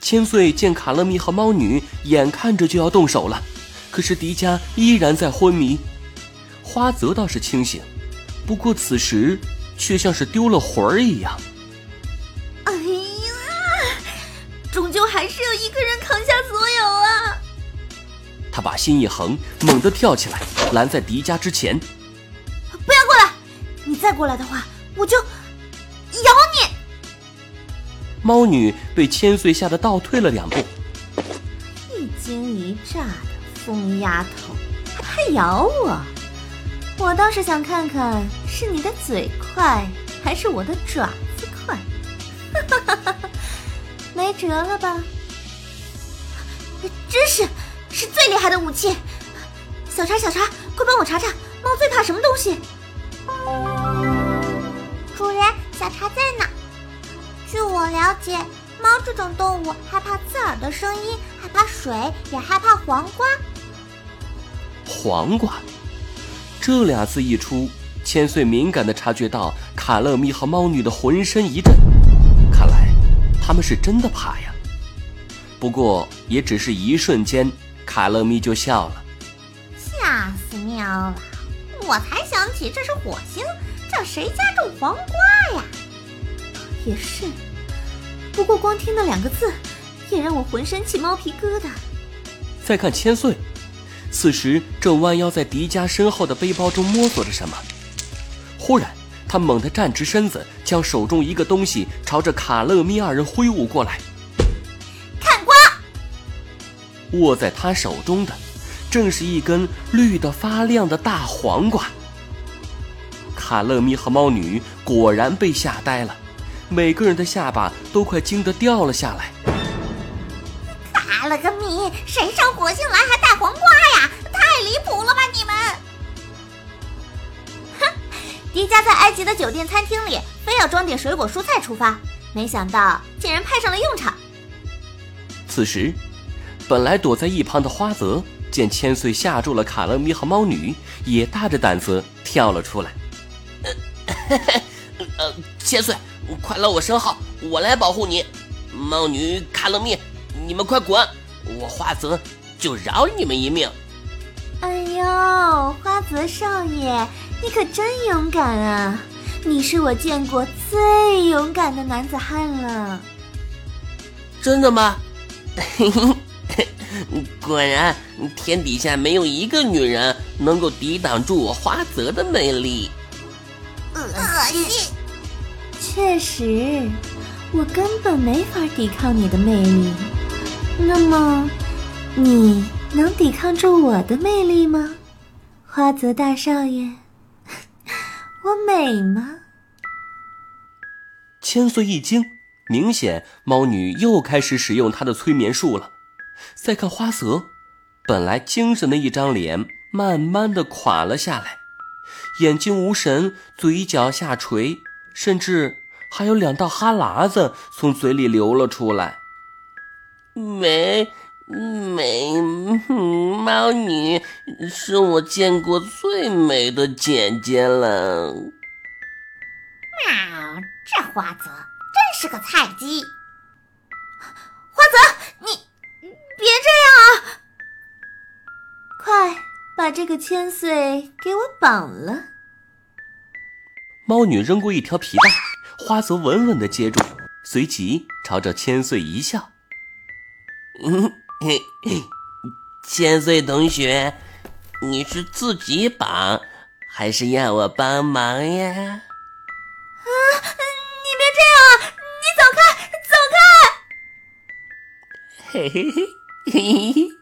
千岁见卡勒密和猫女眼看着就要动手了，可是迪迦依然在昏迷。花泽倒是清醒，不过此时却像是丢了魂儿一样。哎呀，终究还是要一个人扛下所有啊！他把心一横，猛地跳起来，拦在迪迦之前。不要过来！你再过来的话，我就！猫女被千岁吓得倒退了两步。一惊一乍的疯丫头，还咬我？我倒是想看看是你的嘴快，还是我的爪子快。哈哈哈！没辙了吧？真是是最厉害的武器。小茶，小茶，快帮我查查，猫最怕什么东西？主人，小茶在哪？据我了解，猫这种动物害怕刺耳的声音，害怕水，也害怕黄瓜。黄瓜，这俩字一出，千岁敏感的察觉到卡乐咪和猫女的浑身一震，看来他们是真的怕呀。不过也只是一瞬间，卡乐咪就笑了，吓死喵了！我才想起这是火星，这谁家种黄瓜呀？也是，不过光听那两个字，也让我浑身起猫皮疙瘩。再看千岁，此时正弯腰在迪迦身后的背包中摸索着什么。忽然，他猛地站直身子，将手中一个东西朝着卡乐咪二人挥舞过来。看瓜！握在他手中的，正是一根绿得发亮的大黄瓜。卡乐咪和猫女果然被吓呆了。每个人的下巴都快惊得掉了下来。卡了个咪，谁上火星来还带黄瓜呀？太离谱了吧你们！哼，迪迦在埃及的酒店餐厅里非要装点水果蔬菜出发，没想到竟然派上了用场。此时，本来躲在一旁的花泽见千岁吓住了卡乐咪和猫女，也大着胆子跳了出来。呃，千岁。快来我身后，我来保护你。猫女卡乐咪，你们快滚！我花泽就饶你们一命。哎呦，花泽少爷，你可真勇敢啊！你是我见过最勇敢的男子汉了。真的吗？果然，天底下没有一个女人能够抵挡住我花泽的魅力。恶心。确实，我根本没法抵抗你的魅力。那么，你能抵抗住我的魅力吗，花泽大少爷？我美吗？千岁一惊，明显猫女又开始使用她的催眠术了。再看花泽，本来精神的一张脸慢慢的垮了下来，眼睛无神，嘴角下垂，甚至。还有两道哈喇子从嘴里流了出来。美美猫女是我见过最美的姐姐了。喵，这花泽真是个菜鸡。花泽，你别这样啊！快把这个千岁给我绑了。猫女扔过一条皮带。花泽稳稳的接住，随即朝着千岁一笑：“千岁同学，你是自己绑，还是要我帮忙呀？”“啊，你别这样啊，你走开，走开！”嘿嘿嘿嘿嘿。